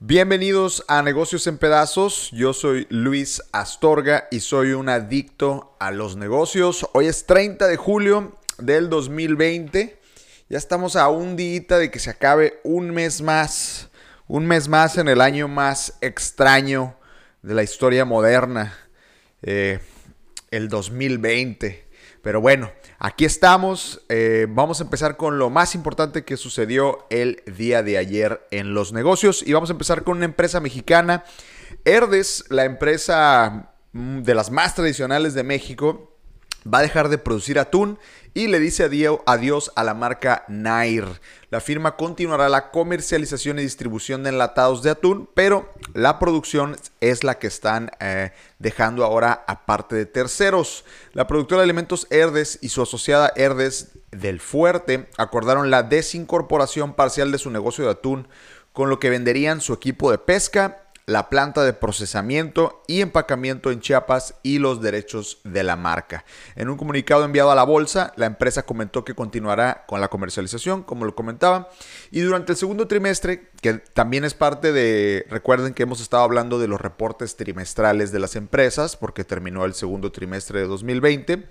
Bienvenidos a Negocios en Pedazos. Yo soy Luis Astorga y soy un adicto a los negocios. Hoy es 30 de julio del 2020. Ya estamos a un día de que se acabe un mes más. Un mes más en el año más extraño de la historia moderna. Eh, el 2020. Pero bueno, aquí estamos. Eh, vamos a empezar con lo más importante que sucedió el día de ayer en los negocios. Y vamos a empezar con una empresa mexicana. Herdes, la empresa mm, de las más tradicionales de México, va a dejar de producir atún y le dice adiós a la marca Nair. La firma continuará la comercialización y distribución de enlatados de atún, pero la producción es la que están eh, dejando ahora aparte de terceros. La productora de alimentos Herdes y su asociada Herdes del Fuerte acordaron la desincorporación parcial de su negocio de atún, con lo que venderían su equipo de pesca la planta de procesamiento y empacamiento en Chiapas y los derechos de la marca. En un comunicado enviado a la bolsa, la empresa comentó que continuará con la comercialización, como lo comentaba, y durante el segundo trimestre, que también es parte de, recuerden que hemos estado hablando de los reportes trimestrales de las empresas, porque terminó el segundo trimestre de 2020,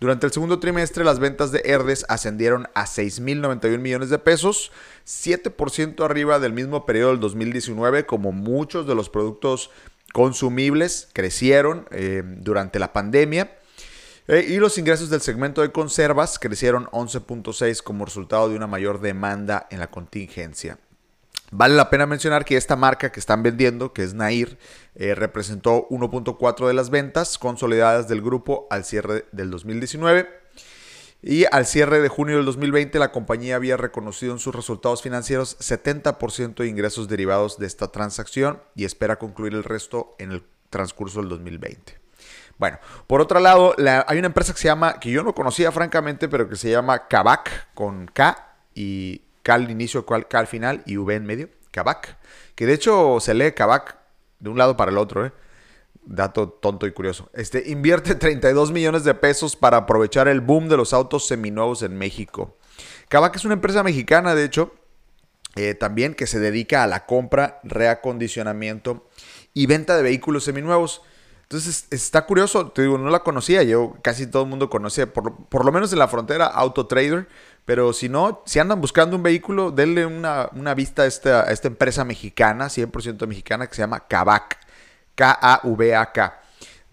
durante el segundo trimestre, las ventas de Herdes ascendieron a 6.091 millones de pesos, 7% arriba del mismo periodo del 2019, como muchos de los productos consumibles crecieron eh, durante la pandemia. Eh, y los ingresos del segmento de conservas crecieron 11.6 como resultado de una mayor demanda en la contingencia. Vale la pena mencionar que esta marca que están vendiendo, que es Nair, eh, representó 1.4 de las ventas consolidadas del grupo al cierre del 2019. Y al cierre de junio del 2020, la compañía había reconocido en sus resultados financieros 70% de ingresos derivados de esta transacción y espera concluir el resto en el transcurso del 2020. Bueno, por otro lado, hay una empresa que se llama, que yo no conocía francamente, pero que se llama Kavak con K y K al inicio, K al final y V en medio, Kavak. Que de hecho se lee Kavak de un lado para el otro, ¿eh? Dato tonto y curioso. Este invierte 32 millones de pesos para aprovechar el boom de los autos seminuevos en México. Kavak es una empresa mexicana, de hecho, eh, también que se dedica a la compra, reacondicionamiento y venta de vehículos seminuevos. Entonces está curioso, te digo, no la conocía, yo casi todo el mundo conocía, por, por lo menos en la frontera, Autotrader, pero si no, si andan buscando un vehículo, denle una, vista a esta, esta, empresa mexicana, 100% mexicana, que se llama Kavak. K-A-V-A-K.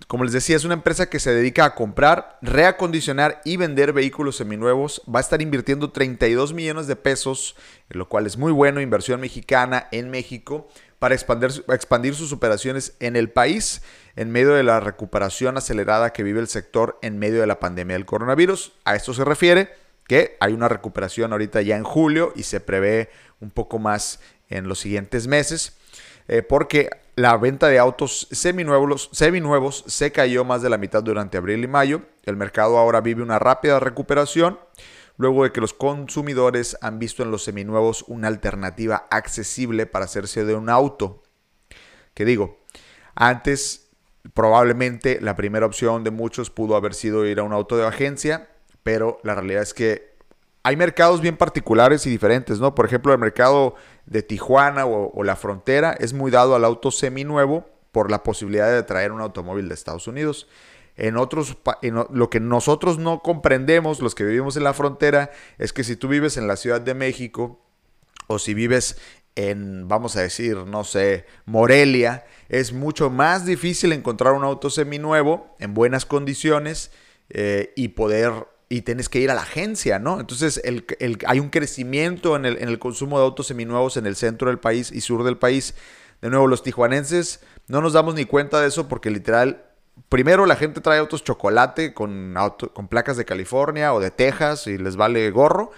Como les decía, es una empresa que se dedica a comprar, reacondicionar y vender vehículos seminuevos. Va a estar invirtiendo 32 millones de pesos, lo cual es muy bueno, inversión mexicana en México, para expandir sus operaciones en el país en medio de la recuperación acelerada que vive el sector en medio de la pandemia del coronavirus. A esto se refiere hay una recuperación ahorita ya en julio y se prevé un poco más en los siguientes meses, eh, porque la venta de autos seminuevos, seminuevos se cayó más de la mitad durante abril y mayo. El mercado ahora vive una rápida recuperación luego de que los consumidores han visto en los seminuevos una alternativa accesible para hacerse de un auto. Que digo, antes probablemente la primera opción de muchos pudo haber sido ir a un auto de agencia, pero la realidad es que hay mercados bien particulares y diferentes, ¿no? Por ejemplo, el mercado de Tijuana o, la frontera es muy dado al auto seminuevo por la posibilidad de traer un automóvil de Estados Unidos. En otros, en lo que nosotros no comprendemos, los que vivimos en la frontera, es que si tú vives en la Ciudad de México o si vives en, vamos a decir, no sé, Morelia, es mucho más difícil encontrar un auto seminuevo en buenas condiciones eh, y poder y tienes que ir a la agencia, ¿no? Entonces el, hay un crecimiento en el, en el, consumo de autos seminuevos en el centro del país y sur del país. De nuevo, los tijuanenses no nos damos ni cuenta de eso porque literal, primero la gente trae autos chocolate con, auto, con placas de California o de Texas y les vale gorro.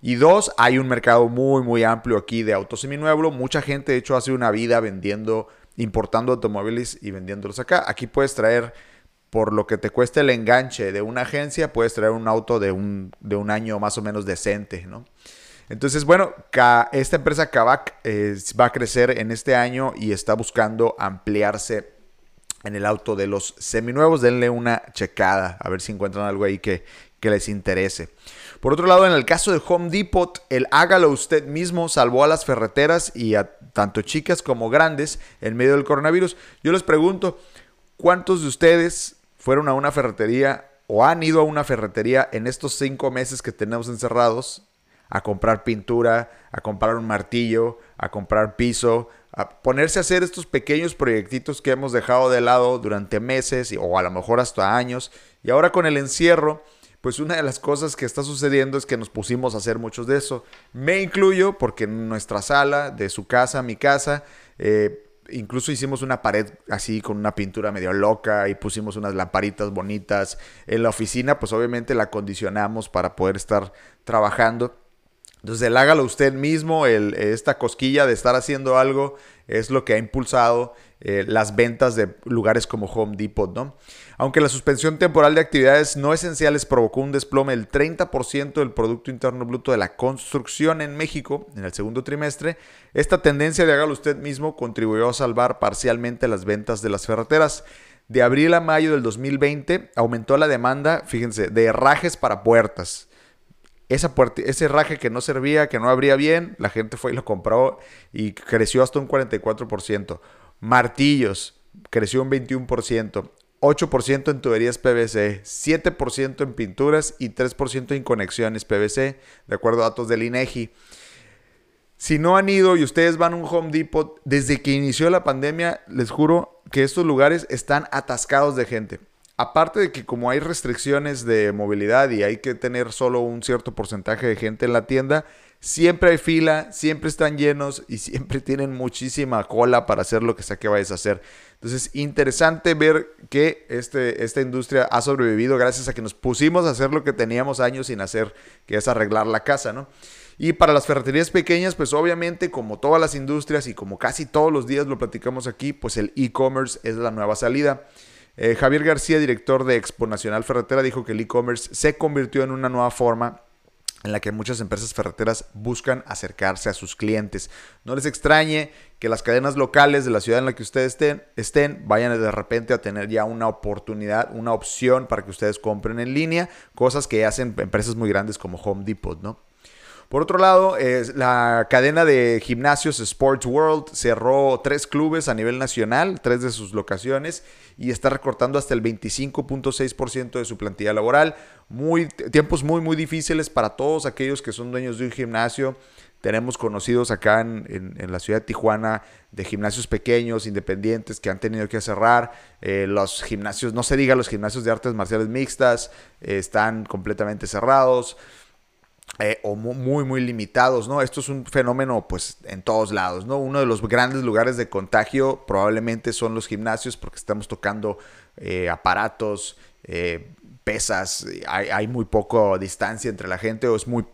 Y dos, hay un mercado muy, muy amplio aquí de autos seminuevos. Mucha gente, de hecho, hace una vida vendiendo, importando automóviles y vendiéndolos acá. Aquí puedes traer por lo que te cuesta el enganche de una agencia, puedes traer un auto de un, de un año más o menos decente, ¿no? Entonces, bueno, esta empresa Kavak va a crecer en este año y está buscando ampliarse en el auto de los seminuevos. Denle una checada a ver si encuentran algo ahí que, que les interese. Por otro lado, en el caso de Home Depot, el hágalo usted mismo salvó a las ferreteras y a tanto chicas como grandes en medio del coronavirus. Yo les pregunto, ¿cuántos de ustedes fueron a una ferretería o han ido a una ferretería en estos cinco meses que tenemos encerrados a comprar pintura, a comprar un martillo, a comprar piso, a ponerse a hacer estos pequeños proyectitos que hemos dejado de lado durante meses o a lo mejor hasta años. Y ahora con el encierro, pues una de las cosas que está sucediendo es que nos pusimos a hacer muchos de eso. Me incluyo porque en nuestra sala, de su casa, mi casa, eh, incluso hicimos una pared así con una pintura medio loca y pusimos unas lamparitas bonitas. En la oficina, pues obviamente la acondicionamos para poder estar trabajando. Entonces el hágalo usted mismo, esta cosquilla de estar haciendo algo es lo que ha impulsado eh, las ventas de lugares como Home Depot, ¿no? Aunque la suspensión temporal de actividades no esenciales provocó un desplome del 30% del Producto Interno Bruto de la construcción en México en el segundo trimestre, esta tendencia de hágalo usted mismo contribuyó a salvar parcialmente las ventas de las ferreteras. De abril a mayo del 2020 aumentó la demanda, fíjense, de herrajes para puertas. Esa ese herraje que no servía, que no abría bien, la gente fue y lo compró y creció hasta un 44%. Martillos, creció un 21%. 8% en tuberías PVC, 7% en pinturas y 3% en conexiones PVC, de acuerdo a datos del INEGI. Si no han ido y ustedes van a un Home Depot, desde que inició la pandemia, les juro que estos lugares están atascados de gente. Aparte de que como hay restricciones de movilidad y hay que tener solo un cierto porcentaje de gente en la tienda, Siempre hay fila, siempre están llenos y siempre tienen muchísima cola para hacer lo que sea que vayas a hacer. Entonces, interesante ver que este, esta industria ha sobrevivido gracias a que nos pusimos a hacer lo que teníamos años sin hacer, que es arreglar la casa, ¿no? Y para las ferreterías pequeñas, pues obviamente, como todas las industrias y como casi todos los días lo platicamos aquí, pues el e-commerce es la nueva salida. Eh, Javier García, director de Expo Nacional Ferretera, dijo que el e-commerce se convirtió en una nueva forma en la que muchas empresas ferreteras buscan acercarse a sus clientes. No les extrañe que las cadenas locales de la ciudad en la que ustedes estén, estén vayan de repente a tener ya una oportunidad, una opción para que ustedes compren en línea, cosas que hacen empresas muy grandes como Home Depot, ¿no? Por otro lado, la cadena de gimnasios Sports World cerró tres clubes a nivel nacional, tres de sus locaciones, y está recortando hasta el 25.6% de su plantilla laboral. Muy, tiempos muy, muy difíciles para todos aquellos que son dueños de un gimnasio. Tenemos conocidos acá en, la ciudad de Tijuana de gimnasios pequeños, independientes, que han tenido que cerrar. Eh, los gimnasios, no se diga los gimnasios de artes marciales mixtas, eh, están completamente cerrados. Eh, o muy, muy limitados, ¿no? Esto es un fenómeno, pues, en todos lados, ¿no? Uno de los grandes lugares de contagio probablemente son los gimnasios porque estamos tocando eh, aparatos, eh, pesas, hay, muy poco distancia entre la gente o es muy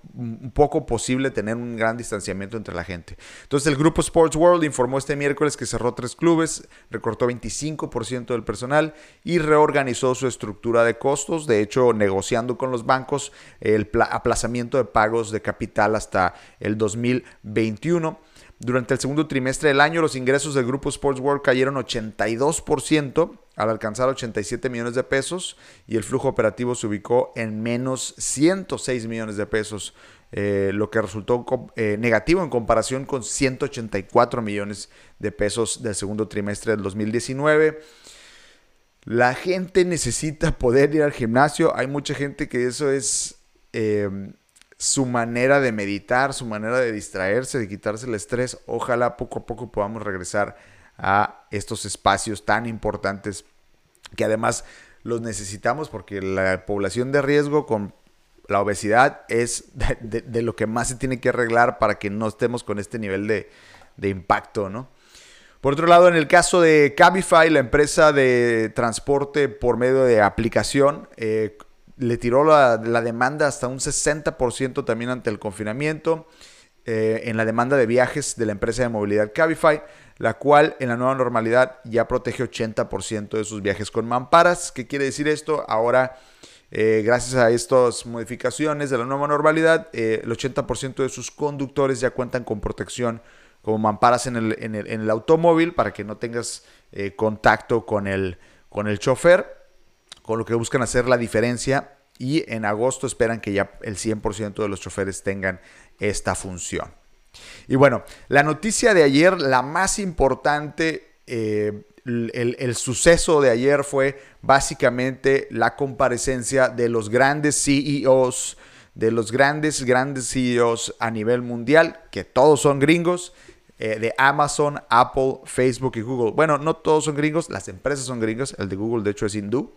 poco posible tener un gran distanciamiento entre la gente. Entonces el grupo Sports World informó este miércoles que cerró tres clubes, recortó 25% del personal y reorganizó su estructura de costos, de hecho negociando con los bancos el aplazamiento de pagos de capital hasta el 2021. Durante el segundo trimestre del año, los ingresos del grupo Sports World cayeron 82% al alcanzar 87 millones de pesos y el flujo operativo se ubicó en menos 106 millones de pesos, eh, lo que resultó eh, negativo en comparación con 184 millones de pesos del segundo trimestre del 2019. La gente necesita poder ir al gimnasio. Hay mucha gente que eso es eh, su manera de meditar, su manera de distraerse, de quitarse el estrés. Ojalá poco a poco podamos regresar a estos espacios tan importantes que además los necesitamos porque la población de riesgo con la obesidad es de, lo que más se tiene que arreglar para que no estemos con este nivel de, impacto, ¿no? Por otro lado, en el caso de Cabify, la empresa de transporte por medio de aplicación, eh, le tiró la, demanda hasta un 60% también ante el confinamiento eh, en la demanda de viajes de la empresa de movilidad Cabify, la cual en la nueva normalidad ya protege 80% de sus viajes con mamparas. ¿Qué quiere decir esto? Ahora, eh, gracias a estas modificaciones de la nueva normalidad, eh, el 80% de sus conductores ya cuentan con protección como mamparas en el, en el, automóvil para que no tengas eh, contacto con el, con el chofer, con lo que buscan hacer la diferencia y en agosto esperan que ya el 100% de los choferes tengan esta función. Y bueno, la noticia de ayer, la más importante, eh, el, suceso de ayer fue básicamente la comparecencia de los grandes CEOs, de los grandes, grandes CEOs a nivel mundial, que todos son gringos, eh, de Amazon, Apple, Facebook y Google. Bueno, no todos son gringos, las empresas son gringos, el de Google de hecho es hindú.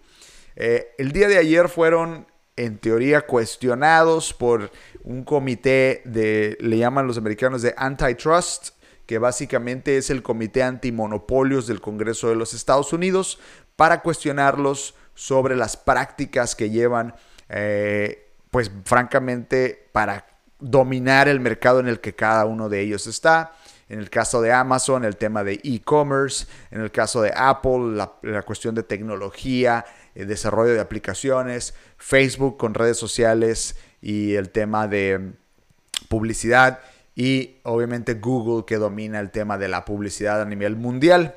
Eh, el día de ayer fueron en teoría cuestionados por un comité de, le llaman los americanos de antitrust, que básicamente es el comité antimonopolios del Congreso de los Estados Unidos, para cuestionarlos sobre las prácticas que llevan, eh, pues francamente, para dominar el mercado en el que cada uno de ellos está. En el caso de Amazon, el tema de e-commerce. En el caso de Apple, la, cuestión de tecnología, el desarrollo de aplicaciones. Facebook con redes sociales y el tema de publicidad y obviamente Google que domina el tema de la publicidad a nivel mundial.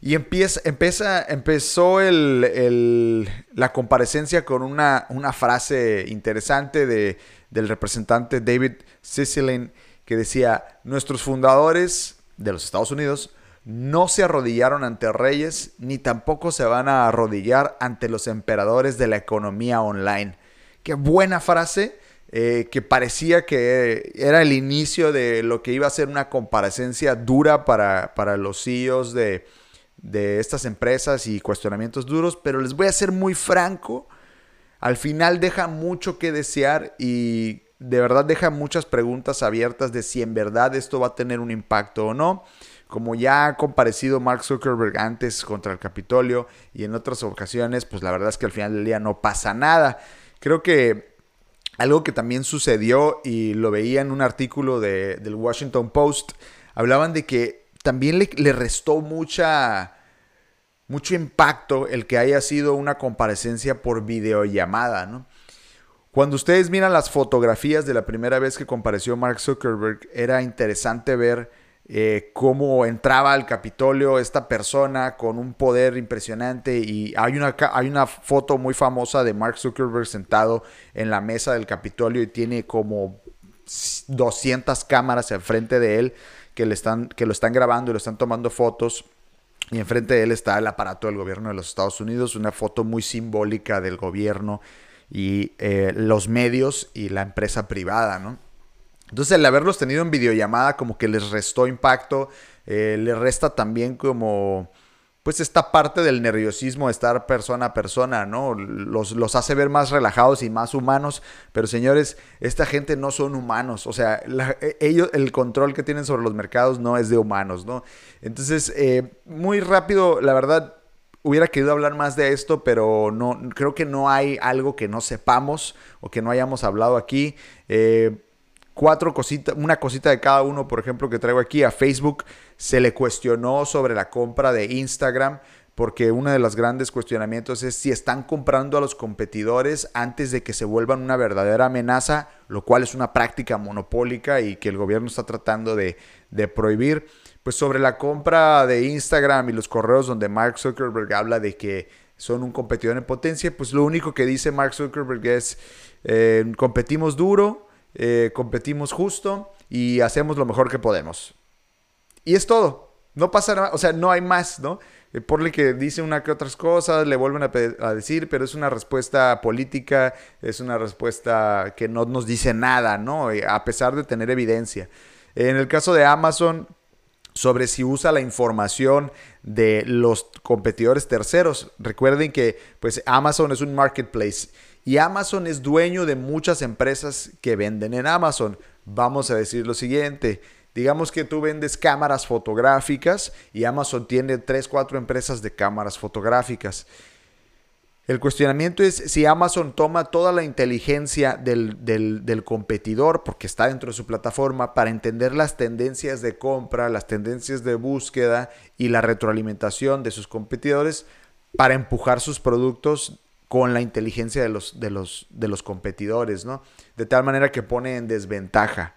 Y empieza, empieza, empezó la comparecencia con una, una frase interesante de, del representante David Cicilline que decía, nuestros fundadores de los Estados Unidos no se arrodillaron ante reyes, ni tampoco se van a arrodillar ante los emperadores de la economía online. Qué buena frase, eh, que parecía que era el inicio de lo que iba a ser una comparecencia dura para, los CEOs de, de estas empresas y cuestionamientos duros, pero les voy a ser muy franco, al final deja mucho que desear y de verdad deja muchas preguntas abiertas de si en verdad esto va a tener un impacto o no como ya ha comparecido Mark Zuckerberg antes contra el Capitolio y en otras ocasiones, pues la verdad es que al final del día no pasa nada. Creo que algo que también sucedió y lo veía en un artículo de, del Washington Post, hablaban de que también le, le restó mucha, mucho impacto el que haya sido una comparecencia por videollamada, ¿no? Cuando ustedes miran las fotografías de la primera vez que compareció Mark Zuckerberg, era interesante ver eh, cómo entraba al Capitolio esta persona con un poder impresionante y hay una, hay una foto muy famosa de Mark Zuckerberg sentado en la mesa del Capitolio y tiene como 200 cámaras enfrente de él que, le están, que lo están grabando y lo están tomando fotos. Y enfrente de él está el aparato del gobierno de los Estados Unidos, una foto muy simbólica del gobierno y eh, los medios y la empresa privada, ¿no? Entonces el haberlos tenido en videollamada como que les restó impacto, eh, le resta también como pues esta parte del nerviosismo de estar persona a persona, ¿no? Los, los, hace ver más relajados y más humanos, pero señores, esta gente no son humanos, o sea, e, ellos, el control que tienen sobre los mercados no es de humanos, ¿no? Entonces, eh, muy rápido, la verdad, hubiera querido hablar más de esto, pero no, creo que no hay algo que no sepamos o que no hayamos hablado aquí. Eh, cuatro cositas, una cosita de cada uno, por ejemplo, que traigo aquí a Facebook, se le cuestionó sobre la compra de Instagram, porque uno de los grandes cuestionamientos es si están comprando a los competidores antes de que se vuelvan una verdadera amenaza, lo cual es una práctica monopólica y que el gobierno está tratando de, de prohibir. Pues sobre la compra de Instagram y los correos donde Mark Zuckerberg habla de que son un competidor en potencia, pues lo único que dice Mark Zuckerberg es eh, competimos duro, eh, competimos justo y hacemos lo mejor que podemos. Y es todo. No pasa nada, o sea, no hay más, ¿no? Eh, por que dice una que otras cosas, le vuelven a, decir, pero es una respuesta política, es una respuesta que no nos dice nada, ¿no? A pesar de tener evidencia. En el caso de Amazon, sobre si usa la información de los competidores terceros. Recuerden que pues Amazon es un marketplace y Amazon es dueño de muchas empresas que venden en Amazon. Vamos a decir lo siguiente. Digamos que tú vendes cámaras fotográficas y Amazon tiene 3, 4 empresas de cámaras fotográficas. El cuestionamiento es si Amazon toma toda la inteligencia del, del, competidor, porque está dentro de su plataforma, para entender las tendencias de compra, las tendencias de búsqueda y la retroalimentación de sus competidores para empujar sus productos con la inteligencia de los, de los, de los competidores, ¿no? De tal manera que pone en desventaja.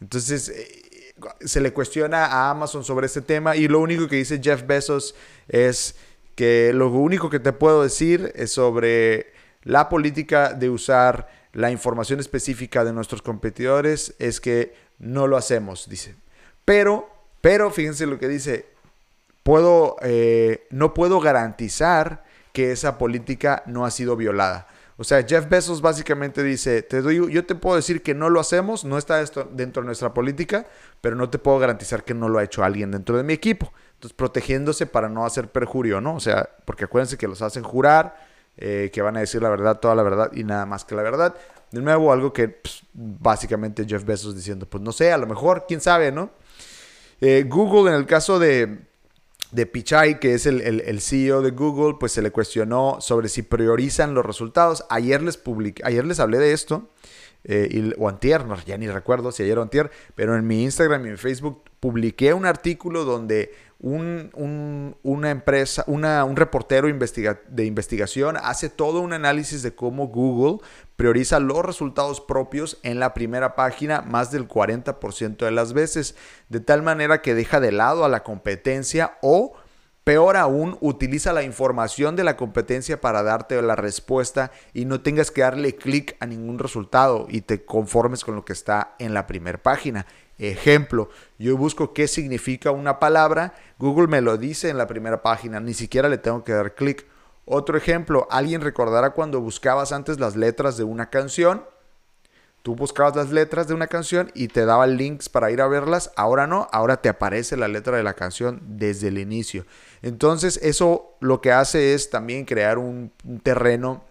Entonces, eh, se le cuestiona a Amazon sobre este tema y lo único que dice Jeff Bezos es que lo único que te puedo decir es sobre la política de usar la información específica de nuestros competidores es que no lo hacemos, dice. Pero, pero fíjense lo que dice, puedo, eh, no puedo garantizar que esa política no ha sido violada. O sea, Jeff Bezos básicamente dice, te doy, yo te puedo decir que no lo hacemos, no está esto dentro de nuestra política, pero no te puedo garantizar que no lo ha hecho alguien dentro de mi equipo. Entonces, protegiéndose para no hacer perjurio, ¿no? O sea, porque acuérdense que los hacen jurar, eh, que van a decir la verdad, toda la verdad y nada más que la verdad. De nuevo, algo que pues, básicamente Jeff Bezos diciendo, pues no sé, a lo mejor, quién sabe, ¿no? Eh, Google, en el caso de, de Pichai, que es el, CEO de Google, pues se le cuestionó sobre si priorizan los resultados. Ayer les, publiqué, ayer les hablé de esto, eh, o antier, ya ni recuerdo si ayer o antier, pero en mi Instagram y mi Facebook publiqué un artículo donde un, una empresa, un reportero de investigación hace todo un análisis de cómo Google prioriza los resultados propios en la primera página más del 40% de las veces, de tal manera que deja de lado a la competencia o Peor aún, utiliza la información de la competencia para darte la respuesta y no tengas que darle clic a ningún resultado y te conformes con lo que está en la primera página. Ejemplo, yo busco qué significa una palabra, Google me lo dice en la primera página, ni siquiera le tengo que dar clic. Otro ejemplo, alguien recordará cuando buscabas antes las letras de una canción. Tú buscabas las letras de una canción y te daba links para ir a verlas. Ahora no, ahora te aparece la letra de la canción desde el inicio. Entonces eso lo que hace es también crear un, terreno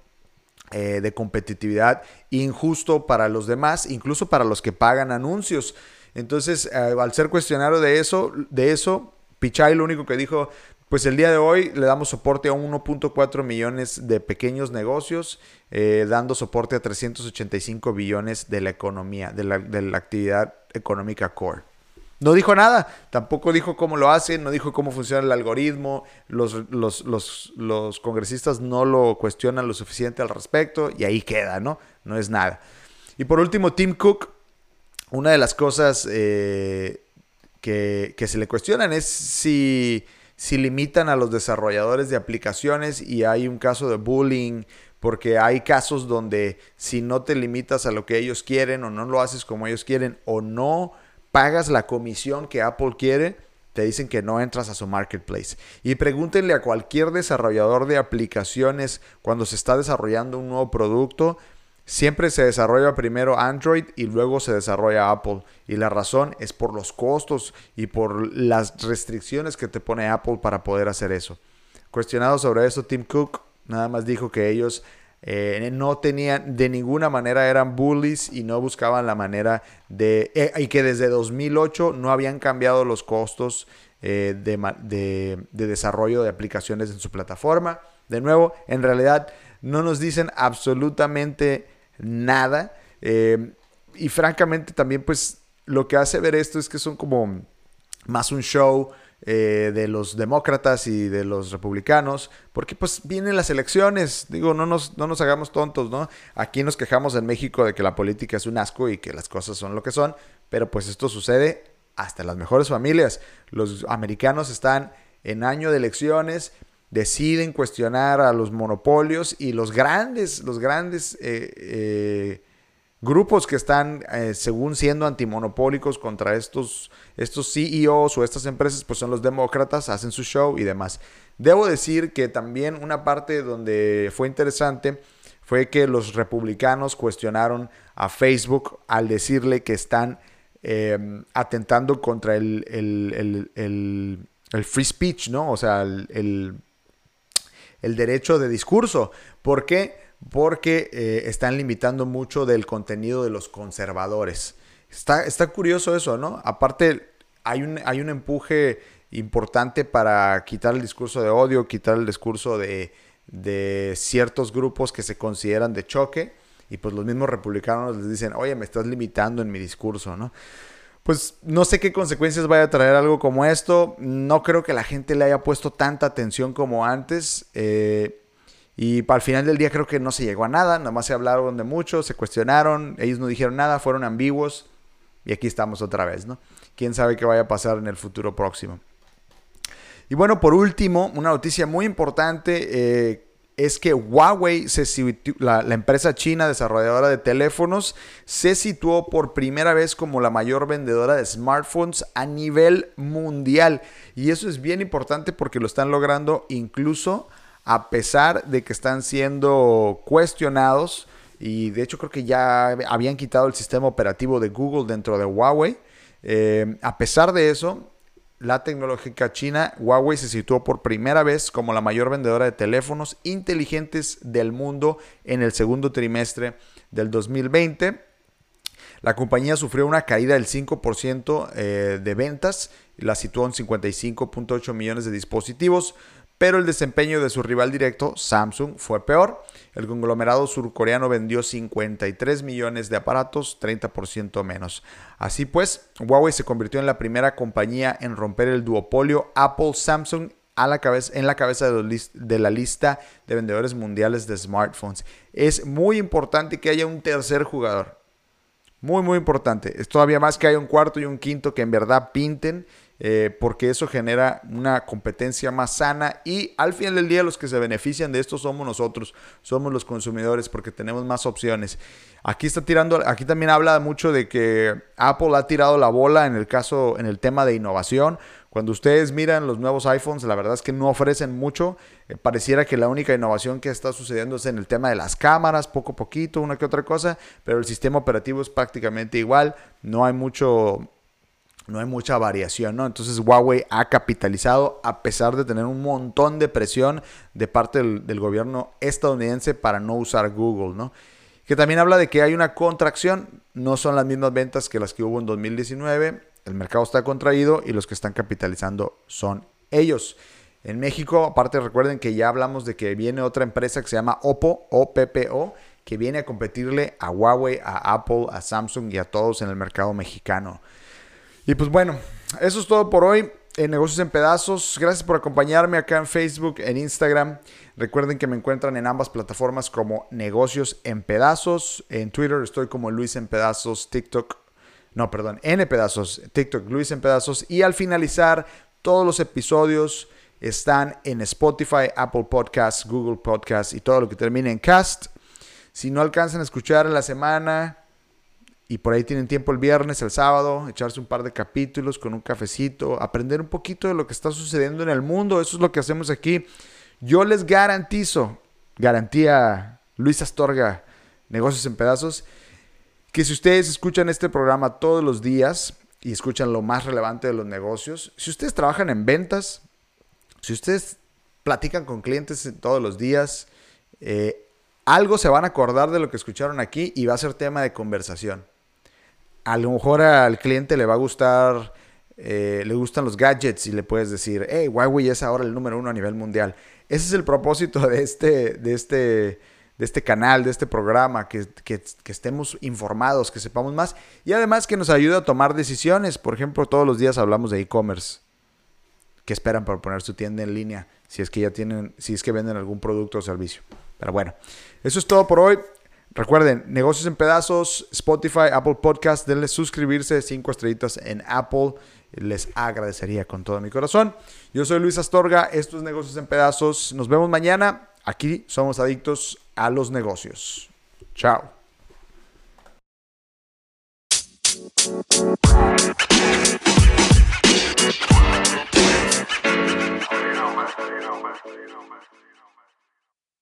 eh, de competitividad injusto para los demás, incluso para los que pagan anuncios. Entonces, eh, al ser cuestionario de eso, de eso, Pichai lo único que dijo, pues el día de hoy le damos soporte a 1.4 millones de pequeños negocios, eh, dando soporte a 385 billones de la economía, de la, de la, actividad económica core. No dijo nada, tampoco dijo cómo lo hacen, no dijo cómo funciona el algoritmo, los, los, los, los congresistas no lo cuestionan lo suficiente al respecto y ahí queda, ¿no? No es nada. Y por último, Tim Cook, una de las cosas eh, que, se le cuestionan es si, si limitan a los desarrolladores de aplicaciones y hay un caso de bullying, porque hay casos donde si no te limitas a lo que ellos quieren o no lo haces como ellos quieren o no pagas la comisión que Apple quiere, te dicen que no entras a su marketplace. Y pregúntenle a cualquier desarrollador de aplicaciones cuando se está desarrollando un nuevo producto, Siempre se desarrolla primero Android y luego se desarrolla Apple. Y la razón es por los costos y por las restricciones que te pone Apple para poder hacer eso. Cuestionado sobre eso, Tim Cook nada más dijo que ellos eh, no tenían, de ninguna manera eran bullies y no buscaban la manera de, eh, y que desde 2008 no habían cambiado los costos eh, de, de desarrollo de aplicaciones en su plataforma. De nuevo, en realidad no nos dicen absolutamente nada. Eh, y francamente también pues lo que hace ver esto es que son como más un show eh, de los demócratas y de los republicanos, porque pues vienen las elecciones, digo, no nos, no nos hagamos tontos, ¿no? Aquí nos quejamos en México de que la política es un asco y que las cosas son lo que son, pero pues esto sucede hasta en las mejores familias. Los americanos están en año de elecciones deciden cuestionar a los monopolios y los grandes, los grandes eh, eh, grupos que están, eh, según siendo antimonopólicos contra estos, estos CEOs o estas empresas, pues son los demócratas, hacen su show y demás. Debo decir que también una parte donde fue interesante fue que los republicanos cuestionaron a Facebook al decirle que están atentando contra el, el, free speech, ¿no? O sea, el, el derecho de discurso. ¿Por qué? Porque eh, están limitando mucho del contenido de los conservadores. Está, está curioso eso, ¿no? Aparte, hay un, hay un empuje importante para quitar el discurso de odio, quitar el discurso de, de ciertos grupos que se consideran de choque. Y pues los mismos republicanos les dicen, oye, me estás limitando en mi discurso, ¿no? Pues no sé qué consecuencias vaya a traer algo como esto. No creo que la gente le haya puesto tanta atención como antes. Eh, y para el final del día creo que no se llegó a nada. Nada más se hablaron de mucho, se cuestionaron. Ellos no dijeron nada, fueron ambiguos. Y aquí estamos otra vez, ¿no? quién sabe qué vaya a pasar en el futuro próximo. Y bueno, por último, una noticia muy importante eh, es que Huawei, la, empresa china desarrolladora de teléfonos, se situó por primera vez como la mayor vendedora de smartphones a nivel mundial. Y eso es bien importante porque lo están logrando incluso a pesar de que están siendo cuestionados. Y de hecho creo que ya habían quitado el sistema operativo de Google dentro de Huawei. Eh, a pesar de eso, la tecnológica china, Huawei se situó por primera vez como la mayor vendedora de teléfonos inteligentes del mundo en el segundo trimestre del 2020. La compañía sufrió una caída del 5% eh, de ventas la situó en 55.8 millones de dispositivos, pero el desempeño de su rival directo, Samsung, fue peor. El conglomerado surcoreano vendió 53 millones de aparatos, 30% menos. Así pues, Huawei se convirtió en la primera compañía en romper el duopolio Apple-Samsung en la cabeza de, la lista de vendedores mundiales de smartphones. Es muy importante que haya un tercer jugador. Muy, muy importante. Es todavía más que haya un cuarto y un quinto que en verdad pinten eh, porque eso genera una competencia más sana y al final del día los que se benefician de esto somos nosotros, somos los consumidores porque tenemos más opciones. Aquí está tirando, aquí también habla mucho de que Apple ha tirado la bola en el caso, en el tema de innovación. Cuando ustedes miran los nuevos iPhones, la verdad es que no ofrecen mucho. Eh, pareciera que la única innovación que está sucediendo es en el tema de las cámaras, poco a poquito, una que otra cosa, pero el sistema operativo es prácticamente igual. No hay mucho no hay mucha variación, ¿no? Entonces Huawei ha capitalizado a pesar de tener un montón de presión de parte del, gobierno estadounidense para no usar Google, ¿no? Que también habla de que hay una contracción, no son las mismas ventas que las que hubo en 2019, el mercado está contraído y los que están capitalizando son ellos. En México, aparte recuerden que ya hablamos de que viene otra empresa que se llama Oppo, OPPO, que viene a competirle a Huawei, a Apple, a Samsung y a todos en el mercado mexicano. Y pues bueno, eso es todo por hoy en Negocios en Pedazos. Gracias por acompañarme acá en Facebook, en Instagram. Recuerden que me encuentran en ambas plataformas como Negocios en Pedazos. En Twitter estoy como Luis en Pedazos, TikTok. No, perdón, N Pedazos, TikTok, Luis en Pedazos. Y al finalizar, todos los episodios están en Spotify, Apple Podcasts, Google Podcasts y todo lo que termine en cast. Si no alcanzan a escuchar en la semana, y por ahí tienen tiempo el viernes, el sábado, echarse un par de capítulos con un cafecito, aprender un poquito de lo que está sucediendo en el mundo. Eso es lo que hacemos aquí. Yo les garantizo, garantía Luis Astorga, negocios en pedazos, que si ustedes escuchan este programa todos los días y escuchan lo más relevante de los negocios, si ustedes trabajan en ventas, si ustedes platican con clientes todos los días, eh, algo se van a acordar de lo que escucharon aquí y va a ser tema de conversación a lo mejor al cliente le va a gustar, eh, le gustan los gadgets y le puedes decir, hey, Huawei es ahora el número uno a nivel mundial. Ese es el propósito de este, de este, de este canal, de este programa, que, que, estemos informados, que sepamos más y además que nos ayude a tomar decisiones. Por ejemplo, todos los días hablamos de e-commerce. ¿Qué esperan para poner su tienda en línea? Si es que ya tienen, si es que venden algún producto o servicio. Pero bueno, eso es todo por hoy. Recuerden, negocios en pedazos, Spotify, Apple Podcast, denle suscribirse, cinco estrellitas en Apple. Les agradecería con todo mi corazón. Yo soy Luis Astorga, esto es Negocios en Pedazos. Nos vemos mañana. Aquí somos adictos a los negocios. Chao.